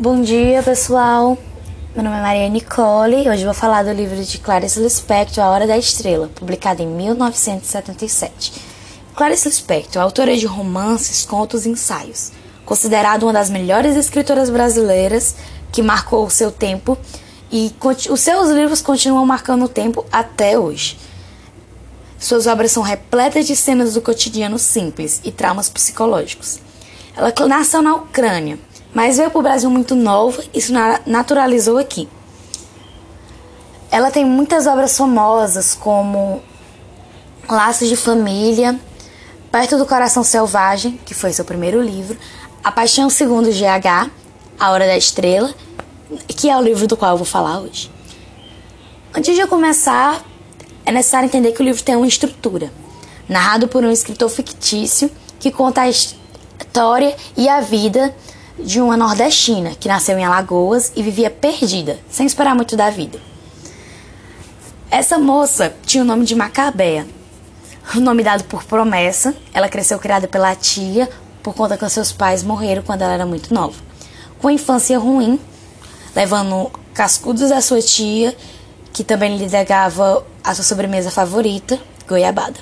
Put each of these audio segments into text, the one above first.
Bom dia, pessoal. Meu nome é Maria Nicole. Hoje vou falar do livro de Clarice Lispector, A Hora da Estrela, publicado em 1977. Clarice Lispector, autora de romances, contos e ensaios, considerada uma das melhores escritoras brasileiras que marcou o seu tempo e os seus livros continuam marcando o tempo até hoje. Suas obras são repletas de cenas do cotidiano simples e traumas psicológicos. Ela nasceu na Ucrânia mas veio para o Brasil muito nova e se naturalizou aqui. Ela tem muitas obras famosas, como Laços de Família, Perto do Coração Selvagem, que foi seu primeiro livro, A Paixão Segundo GH, A Hora da Estrela, que é o livro do qual eu vou falar hoje. Antes de eu começar, é necessário entender que o livro tem uma estrutura, narrado por um escritor fictício que conta a história e a vida de uma nordestina que nasceu em Alagoas e vivia perdida, sem esperar muito da vida. Essa moça tinha o nome de Macabea, o nome dado por promessa. Ela cresceu criada pela tia por conta que seus pais morreram quando ela era muito nova. Com a infância ruim, levando cascudos da sua tia, que também lhe negava a sua sobremesa favorita, goiabada.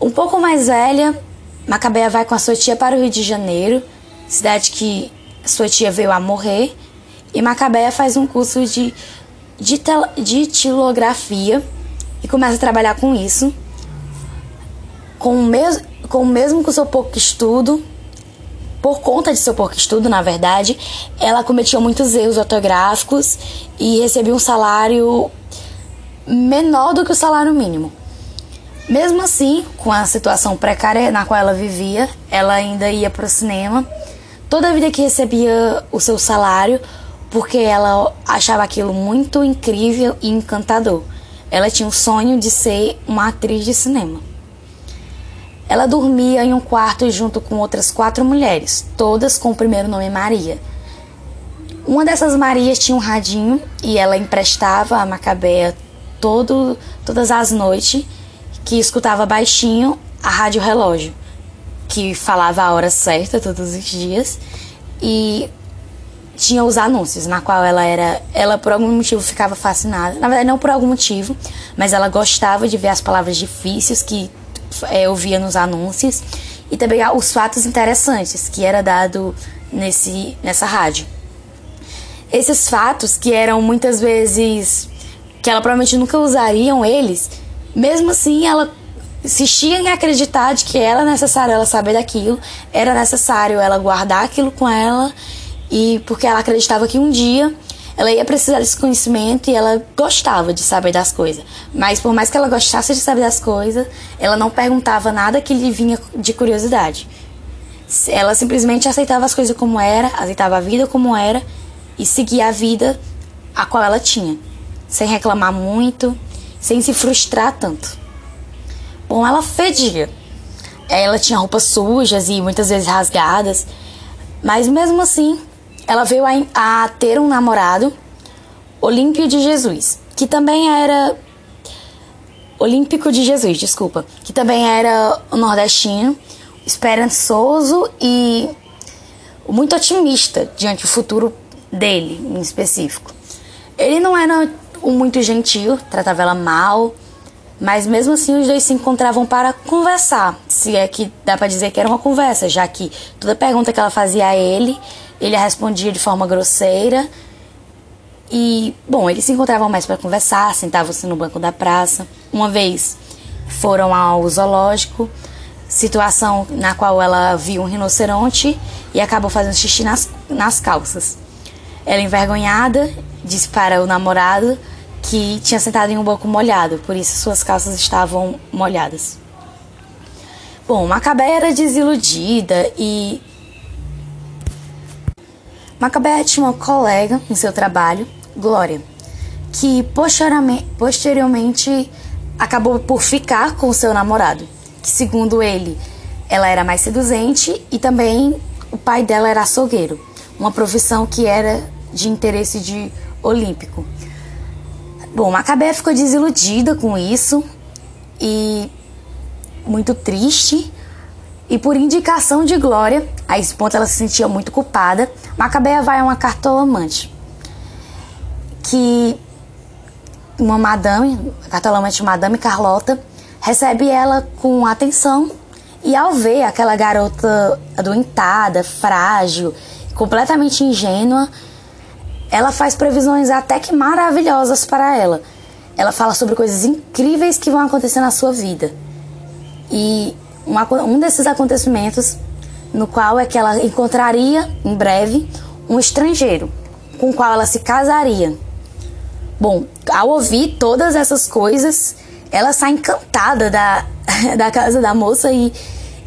Um pouco mais velha, Macabea vai com a sua tia para o Rio de Janeiro cidade que sua tia veio a morrer, e Macabea faz um curso de, de, de tilografia e começa a trabalhar com isso. Com o, mes, com o mesmo com seu pouco estudo, por conta de seu pouco estudo, na verdade, ela cometia muitos erros ortográficos e recebia um salário menor do que o salário mínimo. Mesmo assim, com a situação precária na qual ela vivia, ela ainda ia para o cinema toda a vida que recebia o seu salário porque ela achava aquilo muito incrível e encantador. Ela tinha o sonho de ser uma atriz de cinema. Ela dormia em um quarto junto com outras quatro mulheres, todas com o primeiro nome Maria. Uma dessas Marias tinha um radinho e ela emprestava a Macabea todo, todas as noites, que escutava baixinho a rádio relógio que falava a hora certa todos os dias. E tinha os anúncios na qual ela era ela por algum motivo ficava fascinada. Na verdade não por algum motivo mas ela gostava de ver as palavras difíceis que é, eu via nos anúncios. E também os fatos interessantes que era dado nesse nessa rádio. Esses fatos que eram muitas vezes que ela provavelmente nunca usariam eles mesmo assim ela insistia em acreditar de que era necessário ela saber daquilo, era necessário ela guardar aquilo com ela e porque ela acreditava que um dia ela ia precisar desse conhecimento e ela gostava de saber das coisas. Mas por mais que ela gostasse de saber das coisas, ela não perguntava nada que lhe vinha de curiosidade. Ela simplesmente aceitava as coisas como era, aceitava a vida como era e seguia a vida a qual ela tinha, sem reclamar muito, sem se frustrar tanto. Bom, ela fedia. Ela tinha roupas sujas e muitas vezes rasgadas, mas mesmo assim, ela veio a, a ter um namorado, Olímpio de Jesus, que também era Olímpico de Jesus, desculpa, que também era nordestino, esperançoso e muito otimista diante do futuro dele, em específico. Ele não era muito gentil, tratava ela mal, mas mesmo assim os dois se encontravam para conversar, se é que dá para dizer que era uma conversa, já que toda pergunta que ela fazia a ele, ele a respondia de forma grosseira. E, bom, eles se encontravam mais para conversar, sentavam-se no banco da praça. Uma vez foram ao zoológico, situação na qual ela viu um rinoceronte e acabou fazendo xixi nas, nas calças. Ela, envergonhada, disse para o namorado que tinha sentado em um banco molhado, por isso suas calças estavam molhadas. Bom, Macabé era desiludida e. Macabé tinha uma colega em seu trabalho, Glória, que posteriormente, acabou por ficar com seu namorado, que segundo ele, ela era mais seduzente e também o pai dela era açougueiro, uma profissão que era de interesse de olímpico. Bom, Macabé ficou desiludida com isso e muito triste. E por indicação de Glória, a esse ponto ela se sentia muito culpada, Macabeia vai a uma cartomante. Que uma madame, a cartomante Madame Carlota, recebe ela com atenção e ao ver aquela garota adoentada, frágil, completamente ingênua, ela faz previsões até que maravilhosas para ela. Ela fala sobre coisas incríveis que vão acontecer na sua vida. E um desses acontecimentos, no qual é que ela encontraria em breve um estrangeiro, com o qual ela se casaria. Bom, ao ouvir todas essas coisas, ela sai encantada da, da casa da moça e,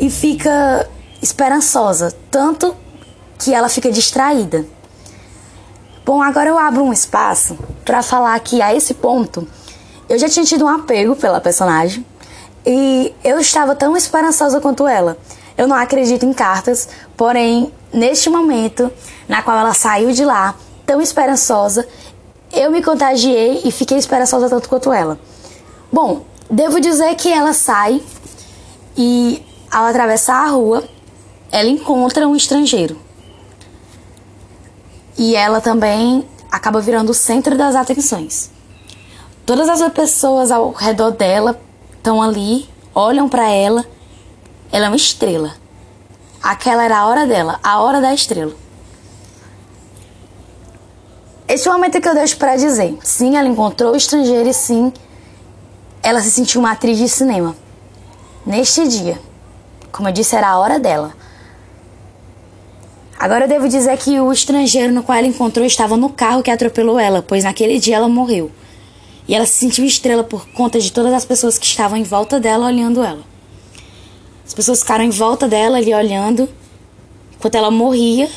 e fica esperançosa, tanto que ela fica distraída. Bom, agora eu abro um espaço para falar que a esse ponto eu já tinha tido um apego pela personagem e eu estava tão esperançosa quanto ela. Eu não acredito em cartas, porém, neste momento na qual ela saiu de lá, tão esperançosa, eu me contagiei e fiquei esperançosa tanto quanto ela. Bom, devo dizer que ela sai e, ao atravessar a rua, ela encontra um estrangeiro e ela também acaba virando o centro das atenções. Todas as pessoas ao redor dela estão ali, olham para ela. Ela é uma estrela. Aquela era a hora dela, a hora da estrela. Esse é o momento que eu deixo para dizer. Sim, ela encontrou o estrangeiro e sim, ela se sentiu uma atriz de cinema. Neste dia, como eu disse, era a hora dela. Agora devo dizer que o estrangeiro no qual ela encontrou estava no carro que atropelou ela, pois naquele dia ela morreu. E ela se sentiu estrela por conta de todas as pessoas que estavam em volta dela olhando ela. As pessoas ficaram em volta dela ali olhando enquanto ela morria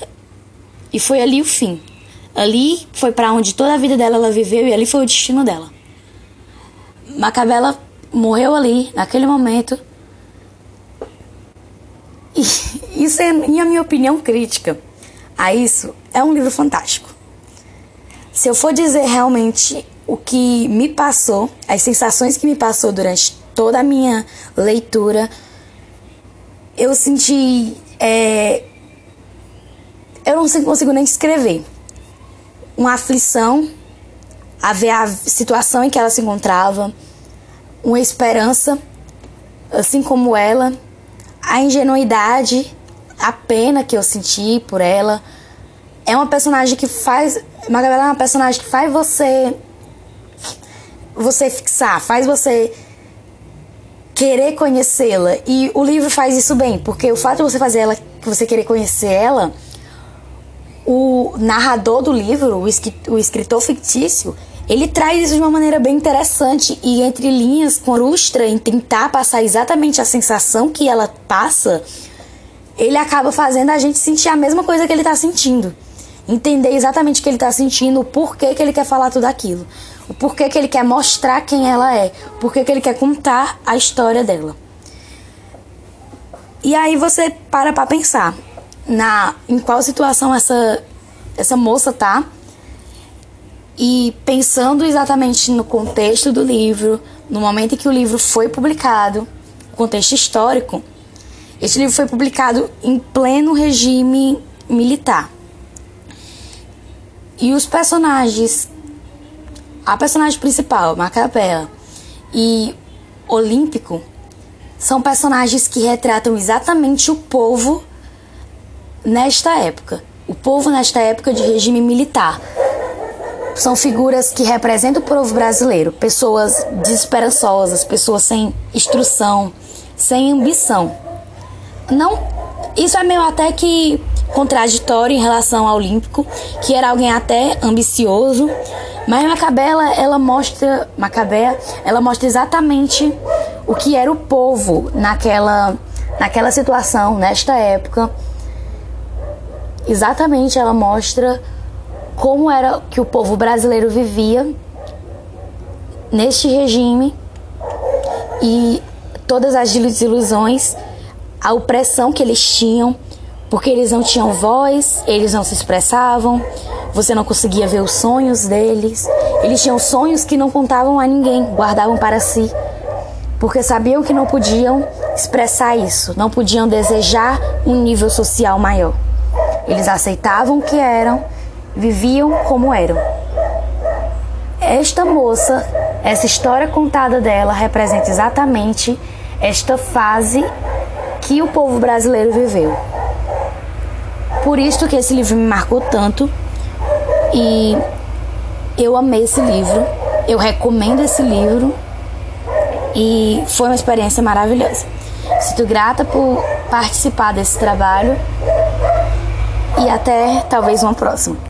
e foi ali o fim. Ali foi para onde toda a vida dela ela viveu e ali foi o destino dela. Macabela morreu ali naquele momento e isso é, minha opinião, crítica a isso. É um livro fantástico. Se eu for dizer realmente o que me passou, as sensações que me passou durante toda a minha leitura, eu senti. É, eu não consigo nem escrever. Uma aflição a ver a situação em que ela se encontrava, uma esperança, assim como ela, a ingenuidade, a pena que eu senti por ela. É uma personagem que faz. Magabela é uma personagem que faz você. Você fixar, faz você querer conhecê-la. E o livro faz isso bem, porque o fato de você fazer ela, que você querer conhecer ela, o narrador do livro, o escritor fictício, ele traz isso de uma maneira bem interessante e entre linhas frustra em tentar passar exatamente a sensação que ela passa, ele acaba fazendo a gente sentir a mesma coisa que ele está sentindo. Entender exatamente o que ele está sentindo, o porquê que ele quer falar tudo aquilo, o porquê que ele quer mostrar quem ela é, o porquê que ele quer contar a história dela. E aí você para para pensar na em qual situação essa essa moça tá e pensando exatamente no contexto do livro, no momento em que o livro foi publicado, contexto histórico, este livro foi publicado em pleno regime militar. E os personagens, a personagem principal, Macabea, e Olímpico, são personagens que retratam exatamente o povo nesta época. O povo nesta época de regime militar são figuras que representam o povo brasileiro, pessoas desesperançosas, pessoas sem instrução, sem ambição. Não, isso é meio até que contraditório em relação ao Olímpico, que era alguém até ambicioso, mas Macabela, ela mostra, Macabé, ela mostra exatamente o que era o povo naquela naquela situação, nesta época. Exatamente, ela mostra como era que o povo brasileiro vivia neste regime e todas as desilusões, a opressão que eles tinham, porque eles não tinham voz, eles não se expressavam, você não conseguia ver os sonhos deles, eles tinham sonhos que não contavam a ninguém, guardavam para si. porque sabiam que não podiam expressar isso, não podiam desejar um nível social maior. Eles aceitavam o que eram, viviam como eram. Esta moça, essa história contada dela representa exatamente esta fase que o povo brasileiro viveu. Por isso que esse livro me marcou tanto e eu amei esse livro, eu recomendo esse livro e foi uma experiência maravilhosa. Sinto grata por participar desse trabalho e até talvez uma próxima.